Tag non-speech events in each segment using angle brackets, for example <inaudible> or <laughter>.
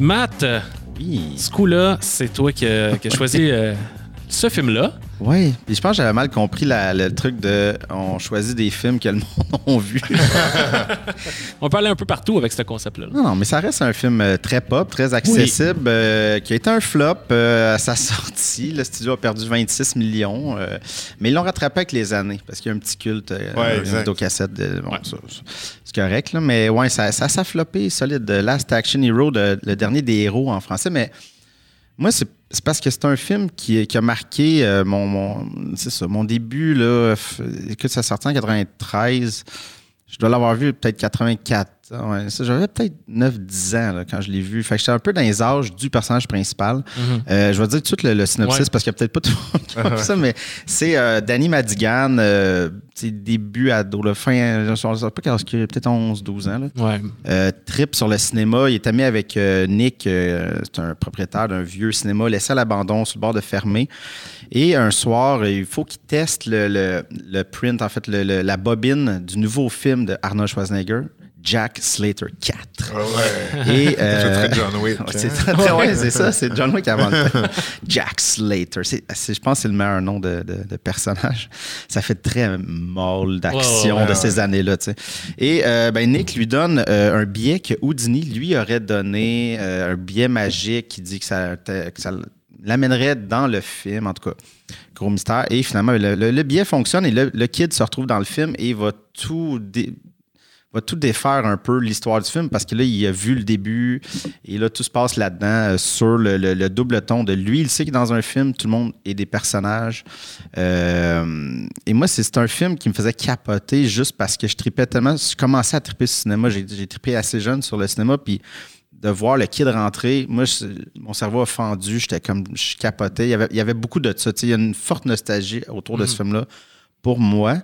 Matt, Oui. ce coup-là, c'est toi qui as qui as choisi euh, ce film-là. Oui. Puis je pense que j'avais mal compris la- le truc de on choisit des films que le monde a vu. <laughs> On peut aller un peu partout avec ce concept-là. non, non, mais ça reste un film euh, très pop, très accessible, euh, qui a été un flop euh, à sa sortie. Le studio a perdu 26 millions, euh, mais ils l'ont rattrapé avec les années parce qu'il y a un petit culte, euh, Ouais, une bon, c'est correct, là, mais ouais, ça, ça, ça a floppé solide. The Last Action Hero, de- le dernier des héros en français, mais moi, c'est c'est parce que c'est un film qui, qui a marqué euh, mon, mon, ça, mon début. Là, écoute, ça sorti en 93. Je dois l'avoir vu peut-être 84. Ouais, ça, J'avais peut-être 9-10 ans là, quand je l'ai vu. Fait que j'étais un peu dans les âges du personnage principal. Euh, je vais dire tout de suite le, le synopsis Ouais. parce qu'il n'y a peut-être pas tout le monde <laughs> ça, mais c'est euh, Danny Madigan, euh, début ado, là, fin, je ne sais pas âge il a, peut-être 11-12 ans. Là. Ouais. Euh, trip sur le cinéma. Il est ami avec euh, Nick, euh, c'est un propriétaire d'un vieux cinéma laissé à l'abandon sur le bord de fermer. Et un soir, il faut qu'il teste le, le- le print, en fait, le- le- la bobine du nouveau film de Arnold Schwarzenegger, Jack Slater 4. Ah ouais. Et, C'est euh, très John Wick. C'est hein? ouais, c'est ça, <laughs> c'est John Wick avant le temps. Jack Slater. C'est- c'est- je pense que c'est le meilleur nom de, de- de personnage. Ça fait très mâle d'action Ouais, ouais, de ouais, ces années-là. tu sais. Et euh, ben, Nick lui donne euh, un billet que Houdini lui aurait donné, euh, un billet magique qui dit que ça, que ça l'amènerait dans le film, en tout cas. Gros mystère. Et finalement, le, le- le billet fonctionne et le, le kid se retrouve dans le film et il va tout. Va tout défaire un peu l'histoire du film parce que là, il a vu le début et là, tout se passe là-dedans euh, sur le, le- le double ton de lui. Il sait que dans un film, tout le monde est des personnages. Euh, et moi, c'est un film qui me faisait capoter juste parce que je tripais tellement. Je commençais à triper sur le cinéma. J'ai trippé assez jeune sur le cinéma. Puis de voir le kid rentrer, moi, je- mon cerveau a fendu. J'étais comme, je capotais. Il y avait, il y avait beaucoup de ça. Il y a une forte nostalgie autour de ce film-là pour moi.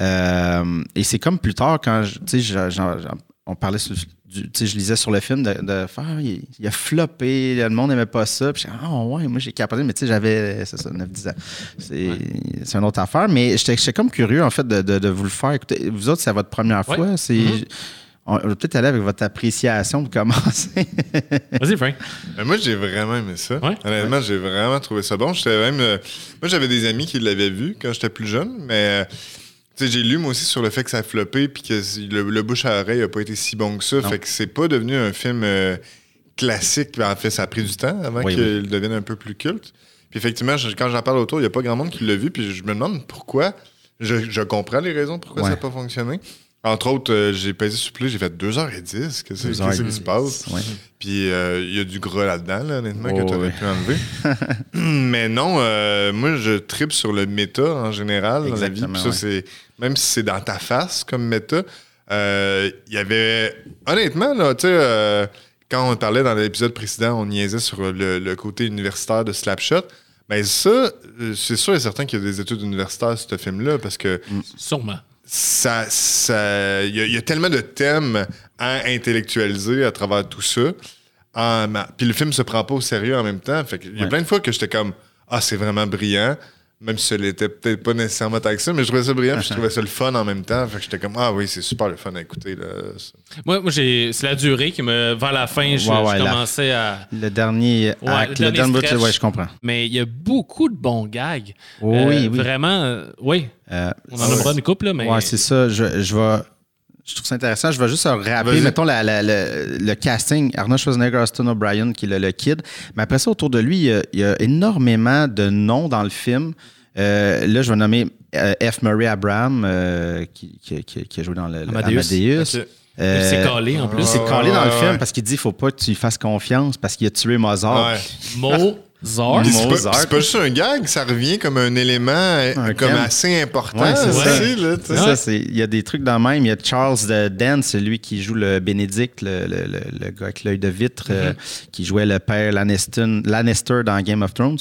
Euh, et c'est comme plus tard, quand je- on parlait sur, du- tu sais, je lisais sur le film de, Ah, il, il a floppé, le monde n'aimait pas ça. Puis ah ouais, moi j'ai capoté, mais tu sais, j'avais, c'est ça, 9-10 ans. C'est une autre affaire, mais j'étais comme curieux en fait de, de- de vous le faire. Écoutez, vous autres, c'est votre première Ouais. fois. C'est. On va peut-être aller avec votre appréciation pour commencer. <laughs> Vas-y, Frank. Euh, Moi, j'ai vraiment aimé ça. Ouais. Honnêtement, j'ai vraiment trouvé ça bon. Même. euh, moi, j'avais des amis qui l'avaient vu quand j'étais plus jeune, mais. euh, j'ai lu moi aussi sur le fait que ça a floppé puis que le, le bouche à oreille a pas été si bon que ça. Non. Fait que c'est pas devenu un film euh, classique. En fait, ça a pris du temps avant Oui, qu'il devienne un peu plus culte. Puis effectivement, je- quand j'en parle autour, il y a pas grand monde qui l'a vu. Puis je me demande pourquoi. Je, je comprends les raisons pourquoi Ouais. ça n'a pas fonctionné. Entre autres, euh, j'ai pesé sur play, j'ai fait 2h10. Qu'est-ce qui se passe? Ouais. Puis euh, il y a du gras là-dedans, là, honnêtement, Oh, que tu aurais ouais. pu enlever. <laughs> Mais non, euh, moi, je tripe sur le méta en général dans la vie. Puis ça, ouais. c'est même si c'est dans ta face comme méta, euh, il y avait. Honnêtement, là, tu sais, euh, quand on parlait dans l'épisode précédent, on niaisait sur le, le côté universitaire de Slapshot. Mais ça, euh, c'est sûr et certain qu'il y a des études universitaires sur ce film-là parce que Sûrement. Ça, ça, il y, a- il y a tellement de thèmes à intellectualiser à travers tout ça. Ah, ma- puis le film se prend pas au sérieux en même temps. Fait il y a Ouais. plein de fois que j'étais comme ah c'est vraiment brillant, même si ça l'était peut-être pas nécessairement tant que ça, mais je trouvais ça brillant, puis je trouvais ça le fun en même temps. Fait que j'étais comme ah oui c'est super le fun à écouter là. Moi, moi j'ai, c'est la durée qui me. Vers la fin, je, Ouais, ouais, je la- commençais à. Le dernier Ouais, acte, le le dernier dernier bout, stretch. ouais, je comprends. Mais il y a beaucoup de bons gags. Oui, Euh, oui. Vraiment, euh, oui. Euh, On en aura une couple, là, mais. Ouais, c'est ça. Je, je vais. Je trouve ça intéressant. Je vais juste rappeler, Vas-y. mettons, la- la- le, le casting. Arnold Schwarzenegger, Austin O'Brien, qui est le, le kid. Mais après ça, autour de lui, il y a, il y a énormément de noms dans le film. Euh, là, je vais nommer euh, F. Murray Abraham, euh, qui, qui- qui- qui a joué dans le, le Amadeus. Amadeus. Ok. Euh, Il s'est calé en plus. il s'est Ouais, collé dans le film parce qu'il dit qu'il faut pas que tu lui fasses confiance parce qu'il a tué Mozart. Ouais. Mozart. C'est pas- juste un gag, ça revient comme un élément euh, Un comme assez important Ouais, c'est ça. il y a des trucs dans le même. Il y a Charles de Dance, celui qui joue le Bénédicte, le, le- le- le gars avec l'œil de vitre, euh, qui jouait le père Lannister, Lannister dans Game of Thrones.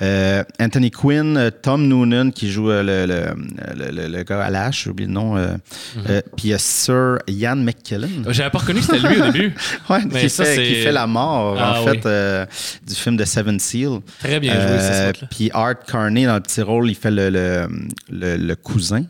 Euh, Anthony Quinn, Tom Noonan, qui joue le, le, le- le- le gars à l'âge, j'ai oublié le nom. euh, euh, Puis il y a Sir Ian McKellen. J'avais pas reconnu que c'était lui au début. <laughs> Ouais, Mais qui, ça, fait, qui fait la mort, Ah en oui. fait, euh, du film de Seven Très bien joué, Euh. Puis Art Carney, dans le petit rôle, il fait le, le, le- le cousin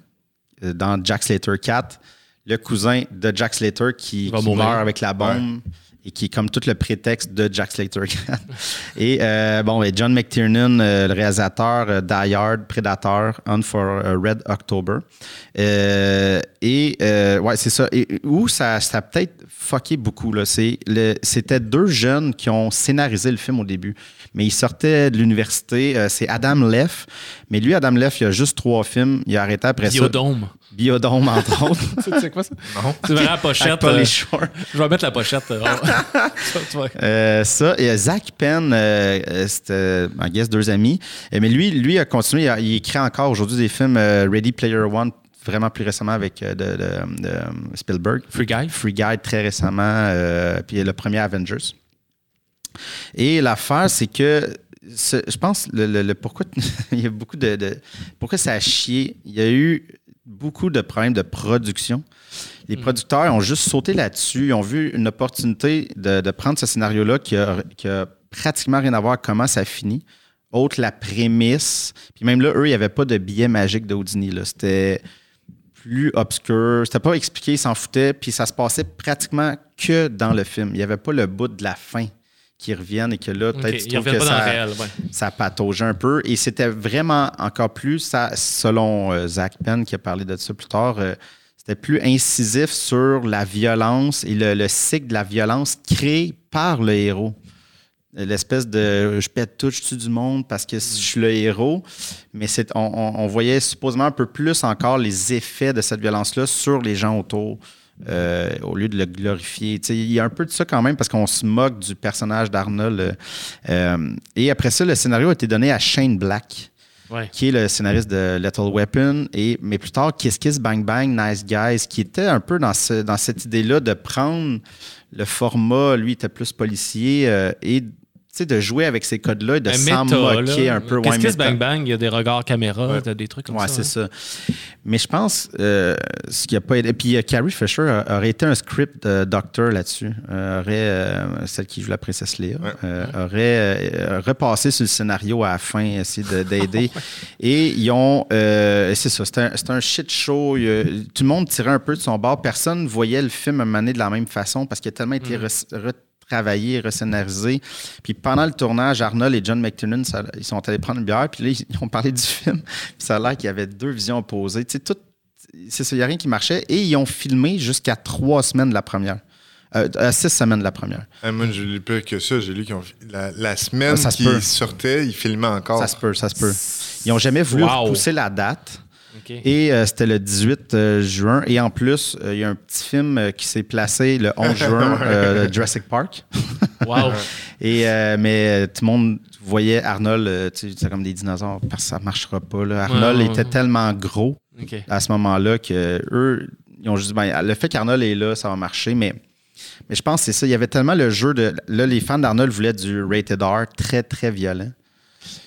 euh, dans Jack Slater 4. Le cousin de Jack Slater qui, qui mourir. meurt avec la bombe. Et qui est comme tout le prétexte de Jack Slater. <laughs> et euh, bon, ben, John McTiernan, euh, le réalisateur euh, Die Hard, Predator, On for a Red October. Euh, et euh, ouais, c'est ça. Et où ça, ça a peut-être fucké beaucoup. Là. C'est C'était deux jeunes qui ont scénarisé le film au début. Mais ils sortaient de l'université. Euh, c'est Adam Leff. Mais lui, Adam Leff, il a juste trois films. Il a arrêté après Biodome. ça. Biodome, entre <laughs> autres. Tu sais quoi ça? Non. Tu verras la pochette. Euh, Shore. je vais mettre la pochette. euh, <laughs> Euh, ça, et euh, Zach Penn, euh, euh, c'était, I guess, deux amis. Mais lui, lui a continué, il, a- il écrit encore aujourd'hui des films euh, Ready Player One, vraiment plus récemment avec de, de- de Spielberg. Free Guy. Free Guy très récemment, euh, puis le premier Avengers. Et l'affaire, c'est que ce- je pense le, le- le pourquoi <laughs> il y a beaucoup de, de- pourquoi ça a chié? Il y a eu beaucoup de problèmes de production. Les producteurs ont juste sauté là-dessus. Ils ont vu une opportunité de, de prendre ce scénario-là qui a, qui a pratiquement rien à voir avec comment ça finit. Autre la prémisse. Puis même là, eux, il n'y avait pas de billet magique là. C'était plus obscur. C'était pas expliqué, ils s'en foutaient. Puis ça se passait pratiquement que dans le film. Il n'y avait pas le bout de la fin qui reviennent et que là, peut-être tu Ils trouves que ça, réel. ouais. ça pataugeait un peu. Et c'était vraiment encore plus, ça, selon euh, Zach Penn qui a parlé de ça plus tard, euh, c'était plus incisif sur la violence et le, le cycle de la violence créé par le héros. L'espèce de je pète tout, je tue du monde parce que je suis le héros. Mais c'est, on, on- on voyait supposément un peu plus encore les effets de cette violence-là sur les gens autour. Euh, au lieu de le glorifier. Il y a un peu de ça quand même parce qu'on se moque du personnage d'Arnold. euh, euh, et après ça, le scénario a été donné à Shane Black, Ouais. qui est le scénariste de Lethal Weapon, et, mais plus tard Kiss Kiss Bang Bang Nice Guys, qui était un peu dans, ce- dans cette idée-là de prendre le format, lui était plus policier, euh, et sais, de jouer avec ces codes-là et de s'en moquer là. un peu. Qu'est-ce ouais, méta. Bang Bang? Il y a des regards caméra, Ouais. t'as des trucs comme Ouais, ça. c'est hein? ça. Mais je pense, euh, ce qui a pas aidé. Puis euh, Carrie Fisher aurait été un script de doctor là-dessus. Euh, aurait, euh, celle qui joue la princesse Léa, Ouais. euh, aurait euh, repassé sur le scénario à la fin, essayer de- d'aider. <laughs> Et ils ont. euh, c'est ça, c'était un, c'était un shit show. Il tout le monde tirait un peu de son bord. Personne voyait le film amené de la même façon parce qu'il a tellement été re- retravaillé, rescénarisé. Puis pendant le tournage, Arnold et John McTiernan, ça- ils sont allés prendre une bière, puis là, ils, ont parlé du <laughs> film. Puis ça a l'air qu'il y avait deux visions opposées. Tu sais, tout, c'est ça, il n'y a rien qui marchait. Et ils ont filmé jusqu'à trois semaines de la première. Euh, à six semaines de la première. Ah, moi, j'ai lu pire que ça. J'ai lu qu'ils ont. La, la semaine Ah, ça se qui peut. sortait, ils filmaient encore. Ça se peut, ça se peut. Ils n'ont jamais voulu Wow. repousser la date. Et euh, c'était le 18 euh, juin. Et en plus, euh, il y a un petit film qui s'est placé le 11 <laughs> juin, Jurassic Park. <laughs> Wow. <laughs> Et, mais tout le monde voyait Arnold, tu sais, comme des dinosaures, parce que ça ne marchera pas. là. Arnold Ouais, ouais, était tellement gros à ce moment-là que eux, ils ont juste dit, ben, le fait qu'Arnold est là, ça va marcher. Mais, mais je pense que c'est ça. Il y avait tellement le jeu de. Là, les fans d'Arnold voulaient du rated R très, très violent.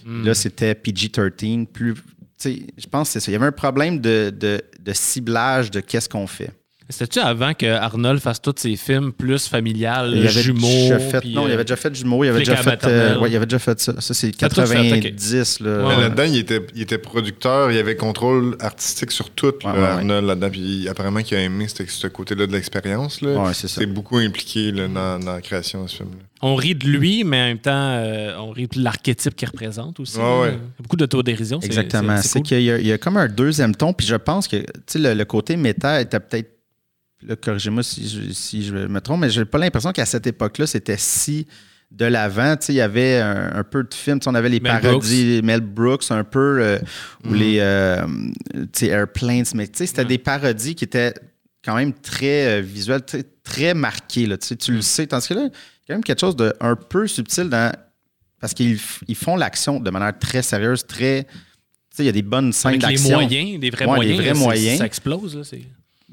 Hmm. Là, c'était PG-13. Plus. Je pense que c'est ça. Il y avait un problème de ciblage de qu'est-ce qu'on fait. C'était-tu avant que Arnold fasse tous ses films plus familiales, Il avait jumeaux? déjà fait, puis, non, il euh, avait déjà fait jumeaux, il avait déjà fait, euh, ouais, il avait déjà fait ça. Ça, c'est T'as tout fait, 90, là. Ouais, Mais ouais. là-dedans, il était, il était producteur, il avait contrôle artistique sur tout, là, Ouais, ouais, ouais. Arnold, là-dedans. Puis apparemment qu'il a aimé ce, ce côté-là de l'expérience. là. Ouais, c'est ça. C'est beaucoup impliqué là, dans, dans la création de ce film-là. On rit de lui, mais en même temps, euh, on rit de l'archétype qu'il représente aussi. Là. Beaucoup d'autodérision. c'est- Exactement. c'est- cool. qu'il y, a- il y a comme un deuxième ton, puis je pense que tu sais, le, le côté méta était peut-être. Là, Corrigez-moi si je, si je me trompe, mais j'ai pas l'impression qu'à cette époque-là, c'était si de l'avant. Tu sais, Il y avait un, un peu de films. On avait les Mel parodies, Mel Brooks, un peu, euh, ou Mm. les euh, Airplanes, mais tu sais, c'était des parodies qui étaient quand même très euh, visuelles, très, très marquées. Là, tu sais, tu Mm. le sais. Tandis que là, il y a quand même quelque chose de un peu subtil dans. Parce qu'ils ils font l'action de manière très sérieuse, très. Tu sais, il y a des bonnes scènes d'action. moyens, des vrais Ouais, moyens. des vrais là, moyens. Ça explose. Là, c'est-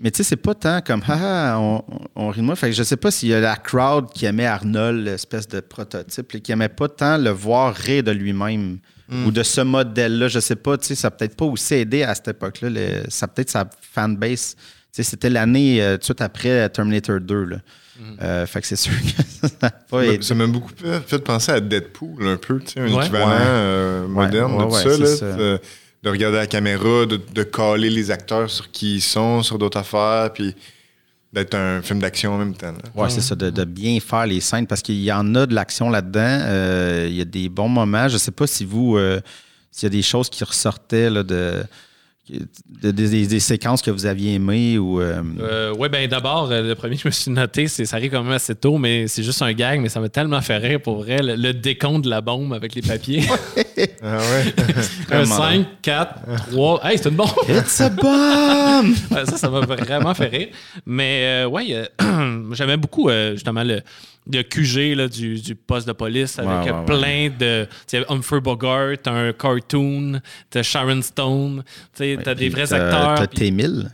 Mais tu sais, c'est pas tant comme haha, on, on rit de moi. Fait que je sais pas s'il y a la crowd qui aimait Arnold, l'espèce de prototype, et qui aimait pas tant le voir rire de lui-même ou de ce modèle-là. Je sais pas, tu sais, ça peut-être pas aussi aidé à cette époque-là. le- Ça a peut-être sa fanbase. Tu sais, c'était l'année euh, tout de suite après Terminator 2. Là. Euh, fait que c'est sûr que <laughs> ça n'a pas Ça aidé. ça m'a beaucoup fait penser à Deadpool, un peu, tu sais, un Ouais. équivalent Ouais. euh, moderne Ouais, de ouais, tout ça, c'est là, ça. De, de regarder la caméra, de, de caler les acteurs sur qui ils sont, sur d'autres affaires, puis d'être un film d'action en même temps. Ouais, c'est ça, de, bien faire les scènes parce qu'il y en a de l'action là-dedans. Euh, il y a des bons moments. Je sais pas si vous, euh, s'il y a des choses qui ressortaient là, de- des- des, des séquences que vous aviez aimées ou. euh, Euh, ouais, ben d'abord, euh, le premier que je me suis noté, c'est ça arrive quand même assez tôt, mais c'est juste un gag, mais ça m'a tellement fait rire pour vrai. Le, le décompte de la bombe avec les papiers. <laughs> Ah ouais? un Vraiment. 5, 4, 3. Hey, c'est une bombe! <laughs> It's a bomb! Ouais, ça, ça m'a vraiment fait rire. Mais euh, ouais, euh, <clears throat> j'aimais beaucoup euh, justement le, le QG là, du, du poste de police avec Ouais, euh, ouais, plein de. Tu sais, Humphrey Bogart, t'as un cartoon, t'as Sharon Stone, tu sais, t'as des vrais acteurs. T'as puis- T-1000.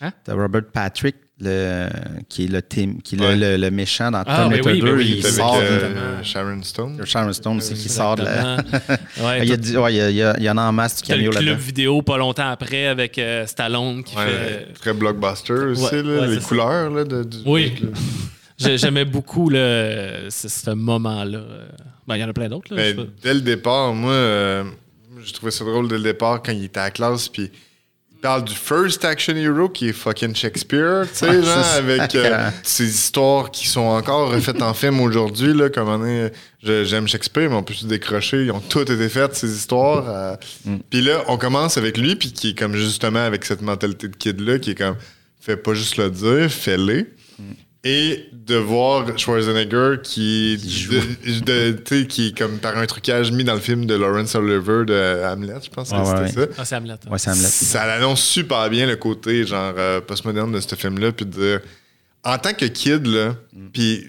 Hein? T'as Robert Patrick, le, qui est, le, Tim- qui est le- Ouais. le, le méchant dans Ah, Terminator oui, 2. oui, il C'est avec sort euh, exactement. Sharon Stone. de Sharon Stone aussi qui sort de la. Exactement. <laughs> Ouais, il, y a, du- ouais, il y a- il y a- il y en a en masse du T'as le cameo club là-dedans. vidéo pas longtemps après avec euh, Stallone qui Ouais, fait. Très blockbuster aussi, Ouais, là, ouais, les c'est couleurs là, de, du- Oui. J'aimais beaucoup le, ce, ce moment-là. Ben, il y en a plein d'autres. là, pas. dès le départ, moi, euh, je trouvais ça drôle dès le départ quand il était à la classe, puis il parle du first action hero qui est fucking Shakespeare, tu sais, Ouais, genre, avec <laughs> euh, ces histoires qui sont encore refaites en film aujourd'hui, là, comme on est, j'aime Shakespeare, mais on peut se décrocher, ils ont toutes été faites, ces histoires. euh. Mm. Puis là, on commence avec lui, puis qui est comme justement avec cette mentalité de kid-là, qui est comme, fais pas juste le dire, fais-le. Et de voir Schwarzenegger qui, de- de- tu sais, qui est comme par un trucage mis dans le film de Lawrence Oliver de Hamlet, je pense Ouais, que ouais, c'était ça. Ah, c'est Hamlet. hein. Ouais, c'est Hamlet. Ça l'annonce super bien le côté genre euh, postmoderne de ce film-là, puis de dire en tant que kid là, Mm. puis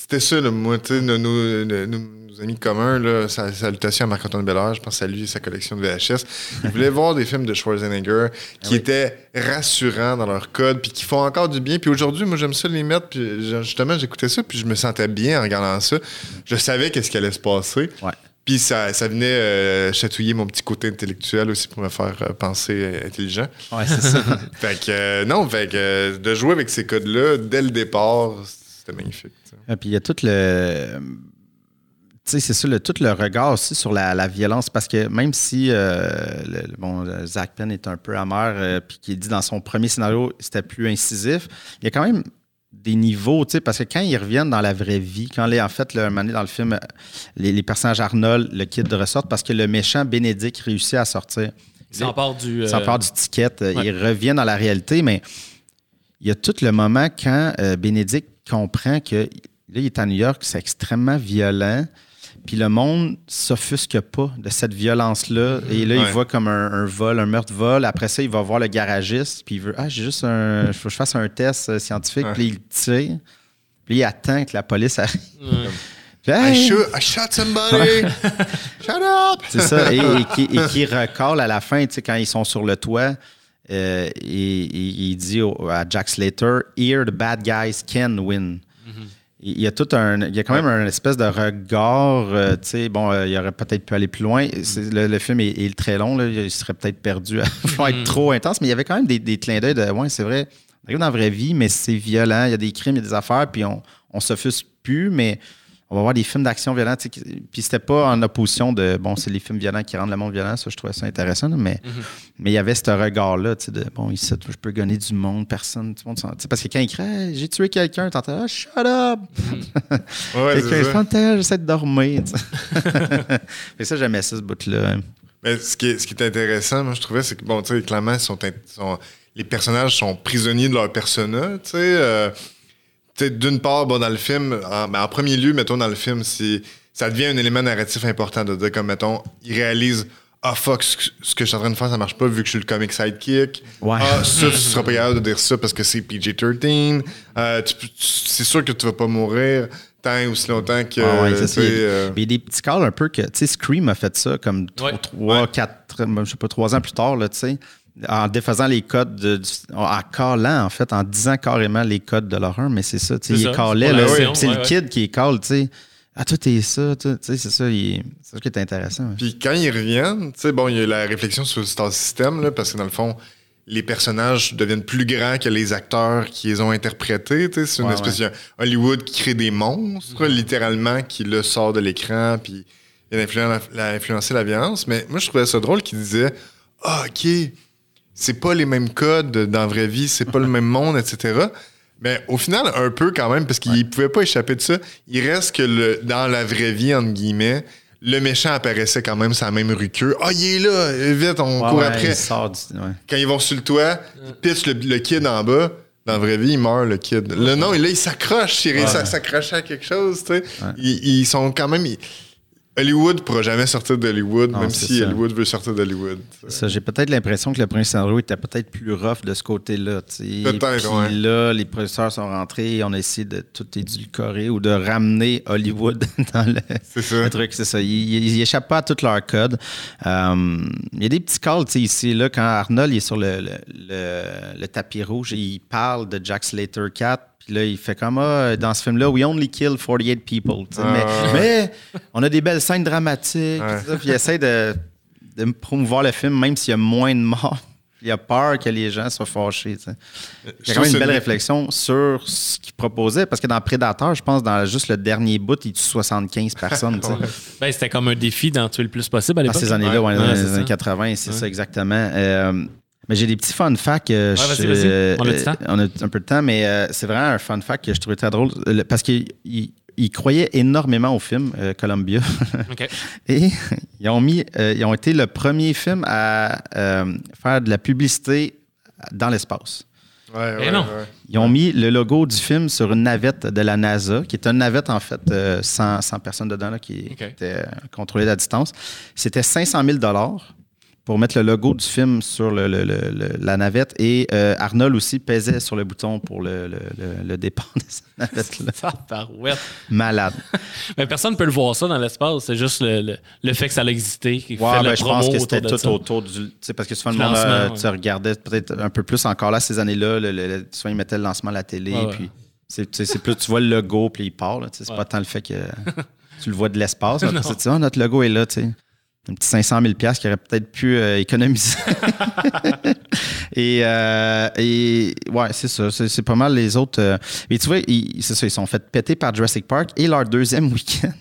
c'était ça là, moi tu sais nos, nos- nos- nos amis communs là, sa- salutations à Marc-Antoine Bellard, je pense à lui et sa collection de VHS. Ils voulaient voir des films de Schwarzenegger qui Ah oui. étaient rassurants dans leur code, puis qui font encore du bien. Puis aujourd'hui, moi j'aime ça les mettre, puis justement j'écoutais ça, puis je me sentais bien en regardant ça. Je savais qu'est-ce qui allait se passer. Ouais. Puis ça, ça venait euh, chatouiller mon petit côté intellectuel aussi pour me faire euh, penser euh, intelligent. Ouais, c'est ça. <laughs> Fait que, euh, non, fait que de jouer avec ces codes-là dès le départ, c'était magnifique. tu sais. Et puis il y a tout le. Tu sais, c'est ça, le, tout le regard aussi sur la, la violence, parce que même si euh, le- bon, euh, Zach Penn est un peu amer, euh, puis qu'il dit dans son premier scénario, c'était plus incisif, il y a quand même des niveaux, tu sais, parce que quand ils reviennent dans la vraie vie, quand les, en fait, le, un moment donné, dans le film, euh, les, les personnages Arnold, le kid ressortent, parce que le méchant Bénédicte réussit à sortir. Il s'empare du. euh, Ça part du ticket. euh, ouais. Il revient dans la réalité, mais il y a tout le moment quand euh, Bénédicte comprend que là, il est à New York, c'est extrêmement violent. Puis le monde s'offusque pas de cette violence-là. Et là, il voit comme un, un vol, un meurtre-vol. Après ça, il va voir le garagiste. Puis il veut Ah, j'ai juste un. <laughs> Faut que je fasse un test euh, scientifique. Ouais. Puis il tire. Puis il attend que la police arrive. ouais. <laughs> Puis, I, shoot, I shot somebody! <laughs> Shut up! C'est ça. Et, et qui, et qui recolle à la fin, tu sais, quand ils sont sur le toit, euh, il dit à Jack Slater, Here the bad guys can win. Il y a tout un. Il y a quand même un espèce de regard. euh, tu sais, bon, euh, il aurait peut-être pu aller plus loin. Le, le film est, est très long. Là, il serait peut-être perdu à <laughs> être trop intense, mais il y avait quand même des, des clins d'œil de. Ouais, c'est vrai. On arrive dans la vraie vie, mais c'est violent. Il y a des crimes, il y a des affaires, puis on, on s'offusque plus, mais on va voir des films d'action violents. Puis c'était pas en opposition de bon, c'est les films violents qui rendent le monde violent. Ça, je trouvais ça intéressant. mais, mais il y avait ce regard-là, tu sais, de bon, ici, je peux gonner du monde, personne. Tout le monde s'en- parce que quand il Hey, j'ai tué quelqu'un, t'entends, ah, shut up! <laughs> Ouais, quelqu'un, j'essaie de dormir. Fait <laughs> ça, j'aimais ça, ce bout-là. Mais ce qui, est, ce qui est intéressant, moi, je trouvais, c'est que, bon, tu sais, clairement, sont, sont- les personnages sont prisonniers de leur persona, tu sais. euh, tu sais, d'une part, bon, dans le film, en, ben, en premier lieu, mettons, dans le film, c'est, ça devient un élément narratif important de dire, comme, mettons, ils réalisent, ah, fuck, ce, que- ce que je suis en train de faire, ça marche pas vu que je suis le comic sidekick. Ouais. Ah, ça, tu seras pas capable de dire ça parce que c'est PG-13. Euh, tu peux- tu- c'est sûr que tu vas pas mourir tant et aussi longtemps que. Ah ouais, ça. Il y a- sais, euh, mais il y a des petits calls un peu que, tu sais, Scream a fait ça comme Ouais. 3, 4, je sais pas, 3 ans plus tard, là, tu sais, en défaisant les codes, de, du- en callant, en fait, en disant carrément les codes de l'horreur, mais c'est ça, tu sais, il est c'est le kid qui est call, tu sais. Ah, toi, t'es ça, tu sais, c'est ça, il est- c'est ça qui est intéressant. ouais. Puis quand ils reviennent, tu sais, bon, il y a la réflexion sur le star system, là, parce que dans le fond, les personnages deviennent plus grands que les acteurs qui les ont interprétés. tu sais. C'est une Ouais, espèce de Hollywood qui crée des monstres, littéralement, qui le sort de l'écran, puis il a la- influencé la violence. Mais moi, je trouvais ça drôle qu'il disait Ah, OK, c'est pas les mêmes codes dans la vraie vie, c'est pas le même monde, etc. Mais au final, un peu quand même, parce qu'il pouvait pas échapper de ça. Il reste que le, dans la vraie vie, entre guillemets, le méchant apparaissait quand même la même rue. Ah, il est là! Vite, on Ouais, court ouais, après. il sort du- ouais. Quand ils vont sur le toit, ils pitchent le, le kid en bas. Dans la vraie vie, il meurt, le kid. Le non, là, il s'accroche. Il réussit à s'accrocher à quelque chose, tu sais. Ils, ils sont quand même... ils- Hollywood pourra jamais sortir d'Hollywood, Non, même si ça. Hollywood veut sortir d'Hollywood. Ça, j'ai peut-être l'impression que le premier scénario était peut-être plus rough de ce côté-là. Peut-être, ouais. là, les producteurs sont rentrés et on a essayé de tout édulcorer ou de ramener Hollywood <laughs> dans le, truc. C'est ça. Ils, ils échappent pas à tout leur code. Euh, il y a des petits calls ici. Là, quand Arnold il est sur le- le tapis rouge, il parle de Jack Slater 4. Puis là, il fait comme ah, dans ce film-là, we only kill 48 people. Ah, mais, <laughs> ouais. mais on a des belles scènes dramatiques. Ouais. tout ça. Puis il essaie de, de promouvoir le film, même s'il y a moins de morts. <laughs> Il a peur que les gens soient fâchés. sais. Il y a quand même une belle réflexion sur ce qu'il proposait, parce que dans Predator, je pense, dans juste le dernier bout, il tue 75 personnes. <laughs> Ben, c'était comme un défi d'en tuer le plus possible à Dans l'époque. ces années-là, ouais, Ouais, dans les années ça. 80, c'est ça exactement. Euh, mais j'ai des petits fun facts. euh, Ouais, euh, On a du temps? On a un peu de temps, mais euh, c'est vraiment un fun fact que je trouvais très drôle. Le- Parce qu'il il- il croyait énormément au film, euh, Columbia. <laughs> OK. Et <laughs> ils ont, mis, euh, ils ont été le premier film à euh, faire de la publicité dans l'espace. Ouais, Eh ouais, non. ouais. Ils ont mis le logo du film sur une navette de la NASA, qui est une navette, en fait, euh, sans, sans personne dedans, là, qui était euh, contrôlée à distance. C'était 500 000 pour mettre le logo du film sur le- le- le- le- la navette. Et euh, Arnold aussi pesait sur le bouton pour le, départ de cette navette-là. <laughs> Malade. <laughs> Mais personne ne peut le voir ça dans l'espace. C'est juste le, fait que ça a existé qui fait ben, je promo pense que c'était tout ça. autour du. Parce que souvent, le monde, euh, tu regardais peut-être un peu plus encore là, ces années-là. souvent, ils mettaient le lancement à la télé. Ouais. Puis c'est c'est plus, tu vois le logo, puis il part. c'est Ouais. pas tant le fait que <laughs> tu le vois de l'espace. que tu notre logo est là. tu sais. Un petit 500 000 qui aurait peut-être pu euh, économiser. <laughs> et, euh, et ouais, c'est ça. C'est c'est pas mal les autres. euh, Mais tu vois, ils- c'est ça, ils sont fait péter par Jurassic Park et leur deuxième week-end.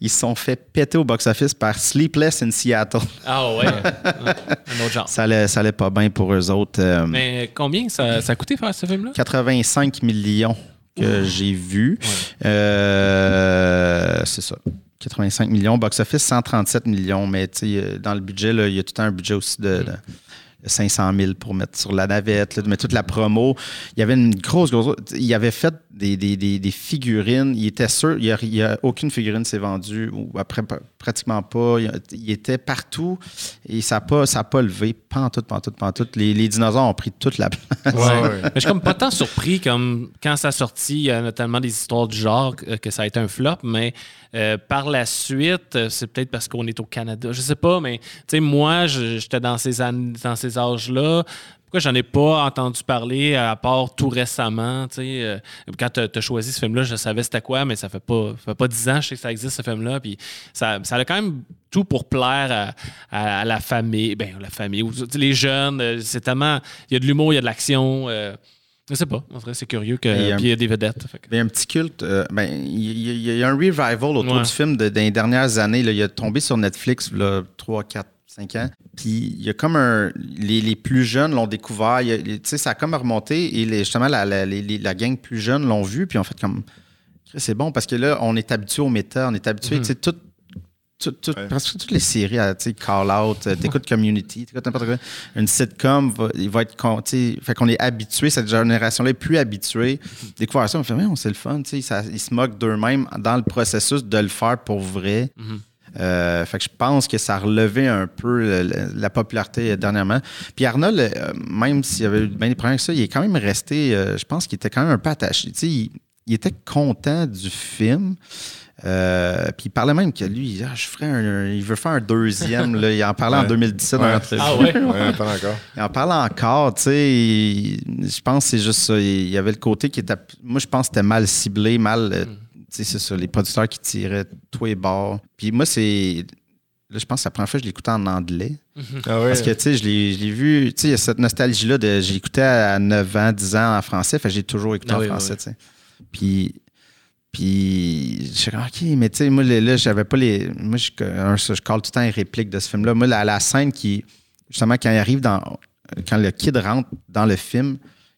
Ils se sont fait péter au box-office par Sleepless in Seattle. Ah ouais. <laughs> un autre genre. Ça allait, ça allait pas bien pour eux autres. Euh, Mais combien ça, ça a coûté faire ce film-là? 85 millions que j'ai vu. Euh, c'est ça. 85 millions. Box-office, 137 millions. Mais tu sais, euh, dans le budget, là, il y a tout le temps un budget aussi de 500 000 pour mettre sur la navette, là, mettre toute la promo. Il y avait une grosse, grosse. Il avait fait des, des- des- des figurines. Il était sûr, il y a, il y a aucune figurine s'est vendue, ou après, pratiquement pas. Il, il était partout et ça n'a pas, ça a pas levé. Pantoute, pantoute, pantoute. Les, les dinosaures ont pris toute la place. Ouais, ouais. Mais je suis comme pas tant surpris comme quand ça a sorti, il y a tellement des histoires du genre que ça a été un flop, mais euh, par la suite, euh, c'est peut-être parce qu'on est au Canada, je sais pas, mais tu sais, moi, j'étais dans ces années, dans ces âges-là. Pourquoi j'en ai pas entendu parler à part tout récemment, euh, quand tu as choisi ce film-là, je savais c'était quoi, mais ça fait pas ça fait pas dix ans que je sais que ça existe ce film-là, puis ça, ça a quand même tout pour plaire à, à- à la famille, ben la famille, ou, les jeunes, euh, c'est tellement, il y a de l'humour, il y a de l'action, euh, je sais pas, en vrai c'est curieux que, Et, euh, puis il y a des vedettes. fait Il y a un petit culte. euh, ben, il y, il a un revival autour Ouais. du film de- dans les dernières années. là. il a tombé sur Netflix là, 3, 4, 5 ans. Puis il y a comme un. Les, les plus jeunes l'ont découvert. Tu sais, ça a comme remonté et les- justement, la, la, les- les- la gang plus jeune l'ont vu. Puis en fait, comme. C'est bon parce que là, on est habitué au méta, on est habitué, tu sais, tout. tout- tout- Ouais. Presque toutes les séries, euh, tu sais, Call Out, euh, t'écoutes Community, t'écoutes n'importe quoi. Une sitcom, va, il va être. con- tu sais, Fait qu'on est habitué, cette génération-là est plus habituée. Découvrir ça, on fait, on c'est le fun, tu sais, ça- ils se moquent d'eux-mêmes dans le processus de le faire pour vrai. Euh, fait que je pense que ça a relevé un peu le- le- la popularité euh, dernièrement. Puis Arnold, euh, même s'il y avait eu bien des problèmes avec ça, il est quand même resté, euh, je pense qu'il était quand même un peu attaché. Tu sais, il, il était content du film. Euh, puis il parlait même que lui, ah, je ferais un- il veut faire un deuxième. là. Il en parlait en Ouais. 2017 dans Ouais. l'entrevue. Ah ouais? Ouais, pas encore. Il en parle encore, tu sais. il- Je pense que c'est juste ça. Il y avait le côté qui était. Moi, je pense que c'était mal ciblé, mal. euh, Tu sais, c'est ça. Les producteurs qui tiraient tous les bords. Puis moi, c'est. Là, je pense que c'est la première fois que je l'écoutais en anglais. Ah ouais. Parce que, tu sais, je l'ai je l'ai vu. Tu sais, il y a cette nostalgie-là de. Écouté à 9 ans, 10 ans en français. Fait que j'ai toujours écouté Ah en oui, français, oui, tu sais. Puis. Puis, je suis comme, OK, mais tu sais, moi, là, là, j'avais pas les. Moi, je, je colle tout le temps les répliques de ce film-là. Moi, la, la scène qui. Justement, quand il arrive dans. Quand le kid rentre dans le film,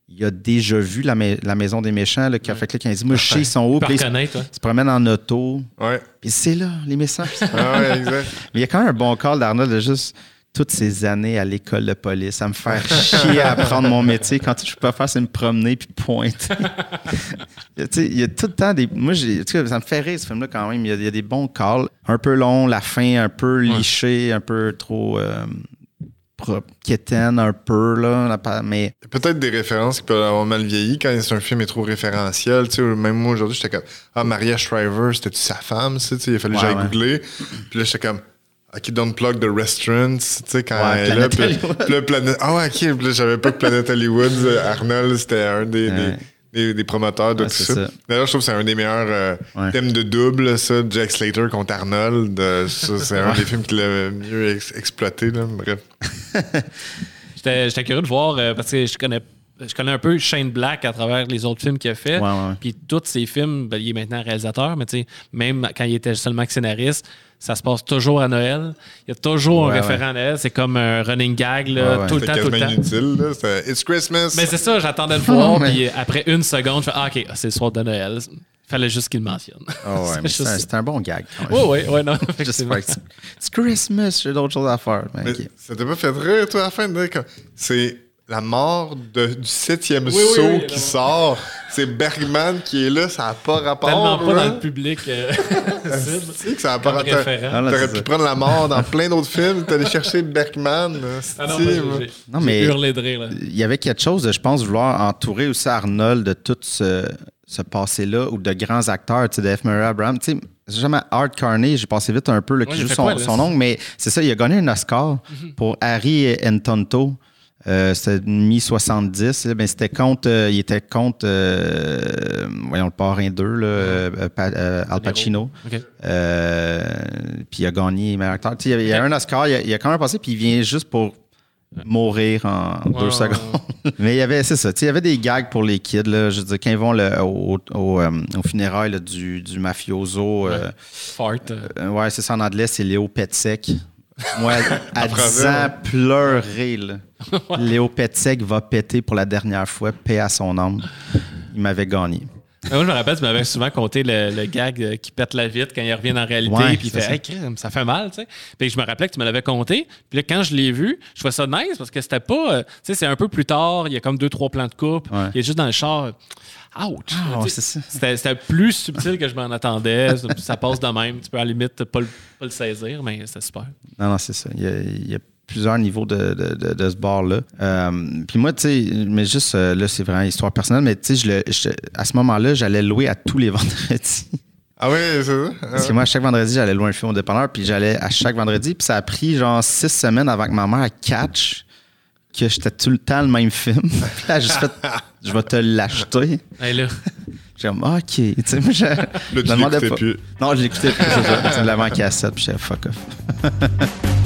il a déjà vu la, ma- la maison des méchants, là, qui a fait que là, quand il dit, moi, je sais, ils sont hauts, puis il se- reconnaître, toi. il se promène en auto, Ouais. puis c'est là, les méchants. <laughs> Ah ouais, exact. Mais il y a quand même un bon call d'Arnold de juste toutes ces années à l'école de police, à me faire chier à apprendre mon métier quand je peux faire, c'est me promener puis pointer. <laughs> Tu sais, il y a tout le temps des. Moi, ça me fait rire ce film-là quand même. Il y, a, il y a des bons calls. Un peu long, la fin un peu lichée, un peu trop. Euh, quétaine un peu, là. Mais Peut-être des références qui peuvent avoir mal vieilli quand c'est un film est trop référentiel. Tu sais, même moi aujourd'hui, j'étais comme Ah, Maria Shriver, c'était-tu sa femme? Tu sais, il a fallu que Ouais, j'aille ouais. googler. Puis là, j'étais comme OK, don't plug the restaurants. Tu sais, quand Ouais, elle est là. Puis là, Planète- Ah, ouais, OK. Puis là, j'avais pas que Planète Hollywood. euh, Arnold, c'était un des. Des, des promoteurs de Ouais, tout ça. ça. D'ailleurs, je trouve que c'est un des meilleurs euh, Ouais. thèmes de double, ça, Jack Slater contre Arnold. Euh, ça, c'est un des films qui l'a mieux ex- exploité. Là. Bref. <laughs> J'étais curieux de voir euh, parce que je connais, je connais un peu Shane Black à travers les autres films qu'il a fait. Ouais, ouais. Puis tous ses films, ben, il est maintenant réalisateur, mais même quand il était seulement scénariste, ça se passe toujours à Noël. Il y a toujours Ouais, un référent à Noël. C'est comme un running gag là, Ouais, ouais. tout le temps, tout le quasiment temps. inutile. Là. C'était It's Christmas. Mais c'est ça, j'attendais de voir. <laughs> Puis après une seconde, je fais Ah, OK, c'est le soir de Noël. Fallait juste qu'il le mentionne. Ah ouais, <laughs> mais C'est un, juste- c'est un bon gag. Oui, oui, oui, non. <laughs> C'est Christmas, j'ai d'autres choses à faire. Mais Mais ça t'a pas fait rire, toi, à la fin, de dire que c'est la mort de- du septième oui, saut oui, qui sort. C'est Bergman qui est là, ça n'a pas rapport. Tellement pas là. dans le public. euh. <laughs> Tu sais que ça n'a pas rapport. Ah, là, T'aurais c'est pu ça. prendre la mort dans plein d'autres films. T'es allé chercher Bergman. Ah non, mais Non, il y avait quelque chose de, je pense, vouloir entourer aussi Arnold de tout ce, ce passé-là ou de grands acteurs, tu sais, de F. Murray Abraham. Tu sais, c'est jamais Art Carney, j'ai passé vite un peu, là, qui Ouais, joue son, quoi, là? son oncle, mais c'est ça, il a gagné un Oscar pour Harry Entonto. Euh, c'était mi-70. là, Ben, c'était contre, euh, il était contre, euh, voyons, le parrain 2, là, euh, Pa- Al Pacino. Puis il a gagné meilleur acteur. Il y a, il y a un Oscar, il a, il a quand même passé, puis il vient juste pour mourir en Ouais, deux ouais, secondes. <laughs> Mais il y avait, c'est ça, il y avait des gags pour les kids. Là, je veux dire, quand ils vont le- au, au, là, du, du mafioso, euh, Fart. ouais, c'est ça en anglais, c'est Léo Petsek. Moi, <laughs> à 10 français, ans, pleurer, là. <laughs> Léo Petsek va péter pour la dernière fois, paix à son âme. Il m'avait gagné. Moi, je me rappelle, tu m'avais souvent conté le, le gag euh, qui pète la vitre quand il revient en réalité. Ouais, puis il fait ça. Hey, ça fait mal, tu sais. Puis je me rappelais que tu me l'avais conté. Puis là, quand je l'ai vu, je trouvais ça nice parce que c'était pas. euh, tu sais, c'est un peu plus tard. Il y a comme deux, trois plans de coupe. Ouais. Il est juste dans le char. Ouch! Ah. C'était plus subtil que je m'en attendais. Ça- <laughs> ça passe de même. Tu peux à la limite pas le, pas le saisir, mais c'était super. Non, non, c'est ça. Il y, a, il y a plusieurs niveaux de, de, de- de ce bar-là. Euh, puis moi, tu sais, mais juste, euh, là, c'est vraiment histoire personnelle, mais tu sais, je le- je- à ce moment-là, j'allais louer à tous les <laughs> vendredis. Ah oui, c'est ça? Parce que moi, à chaque vendredi, j'allais louer un film au dépanneur, puis j'allais à chaque vendredi. Puis ça a pris genre six semaines avant que ma mère catch que j'étais tout le temps le même film. <laughs> puis là, elle juste fait, je vais te l'acheter. Hey, là, J'ai comme, OK. Tu sais, moi, je, je tu me demandais l'écoutais pas. plus. Non, je l'écoutais plus. c'est ça. Me l'avais en cassette, puis j'étais fuck off. <laughs>